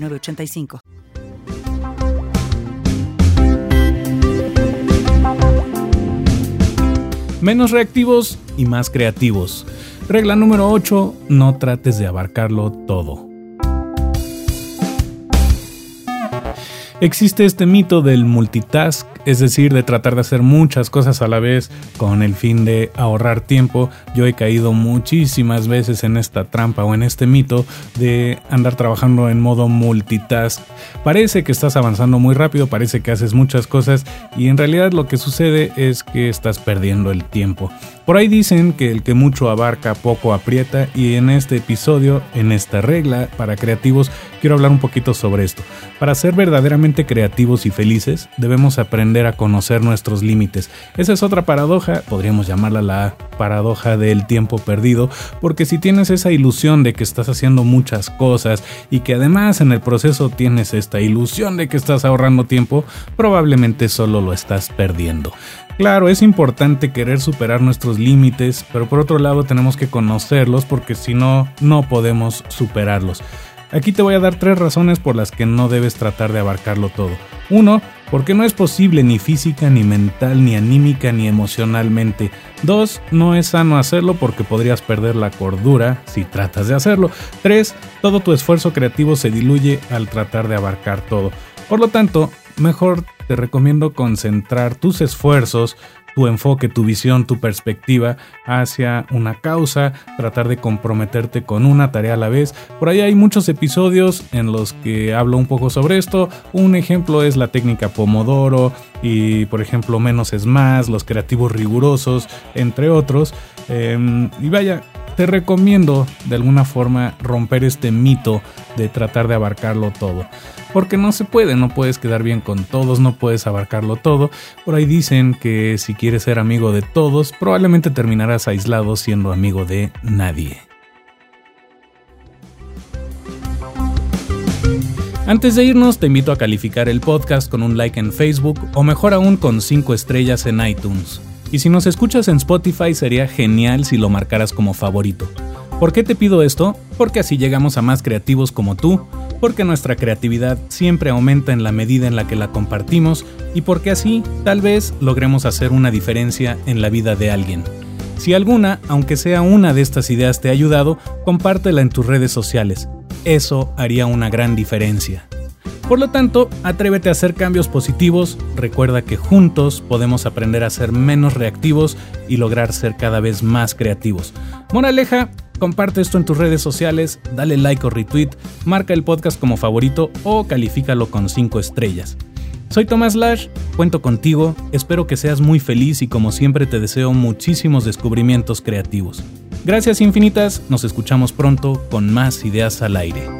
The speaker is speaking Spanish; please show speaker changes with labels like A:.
A: 906985.
B: Menos reactivos y más creativos. Regla número 8, no trates de abarcarlo todo. Existe este mito del multitask, es decir, de tratar de hacer muchas cosas a la vez con el fin de ahorrar tiempo. Yo he caído muchísimas veces en esta trampa o en este mito de andar trabajando en modo multitask. Parece que estás avanzando muy rápido, parece que haces muchas cosas y en realidad lo que sucede es que estás perdiendo el tiempo. Por ahí dicen que el que mucho abarca poco aprieta y en este episodio, en esta regla para creativos, quiero hablar un poquito sobre esto. Para ser verdaderamente creativos y felices, debemos aprender a conocer nuestros límites. Esa es otra paradoja, podríamos llamarla la paradoja del tiempo perdido, porque si tienes esa ilusión de que estás haciendo muchas cosas y que además en el proceso tienes esta ilusión de que estás ahorrando tiempo, probablemente solo lo estás perdiendo. Claro, es importante querer superar nuestros límites, pero por otro lado tenemos que conocerlos porque si no, no podemos superarlos. Aquí te voy a dar tres razones por las que no debes tratar de abarcarlo todo. Uno, porque no es posible ni física, ni mental, ni anímica, ni emocionalmente. Dos, no es sano hacerlo porque podrías perder la cordura si tratas de hacerlo. Tres, todo tu esfuerzo creativo se diluye al tratar de abarcar todo. Por lo tanto, mejor te recomiendo concentrar tus esfuerzos, tu enfoque, tu visión, tu perspectiva hacia una causa, tratar de comprometerte con una tarea a la vez. Por ahí hay muchos episodios en los que hablo un poco sobre esto. Un ejemplo es la técnica Pomodoro y por ejemplo menos es más, los creativos rigurosos, entre otros. Em, y vaya, te recomiendo de alguna forma romper este mito de tratar de abarcarlo todo. Porque no se puede, no puedes quedar bien con todos, no puedes abarcarlo todo. Por ahí dicen que si quieres ser amigo de todos, probablemente terminarás aislado siendo amigo de nadie. Antes de irnos, te invito a calificar el podcast con un like en Facebook o mejor aún con 5 estrellas en iTunes. Y si nos escuchas en Spotify sería genial si lo marcaras como favorito. ¿Por qué te pido esto? Porque así llegamos a más creativos como tú, porque nuestra creatividad siempre aumenta en la medida en la que la compartimos y porque así tal vez logremos hacer una diferencia en la vida de alguien. Si alguna, aunque sea una de estas ideas te ha ayudado, compártela en tus redes sociales. Eso haría una gran diferencia. Por lo tanto, atrévete a hacer cambios positivos, recuerda que juntos podemos aprender a ser menos reactivos y lograr ser cada vez más creativos. Moraleja, comparte esto en tus redes sociales, dale like o retweet, marca el podcast como favorito o califícalo con 5 estrellas. Soy Tomás Lash, cuento contigo, espero que seas muy feliz y como siempre te deseo muchísimos descubrimientos creativos. Gracias infinitas, nos escuchamos pronto con más ideas al aire.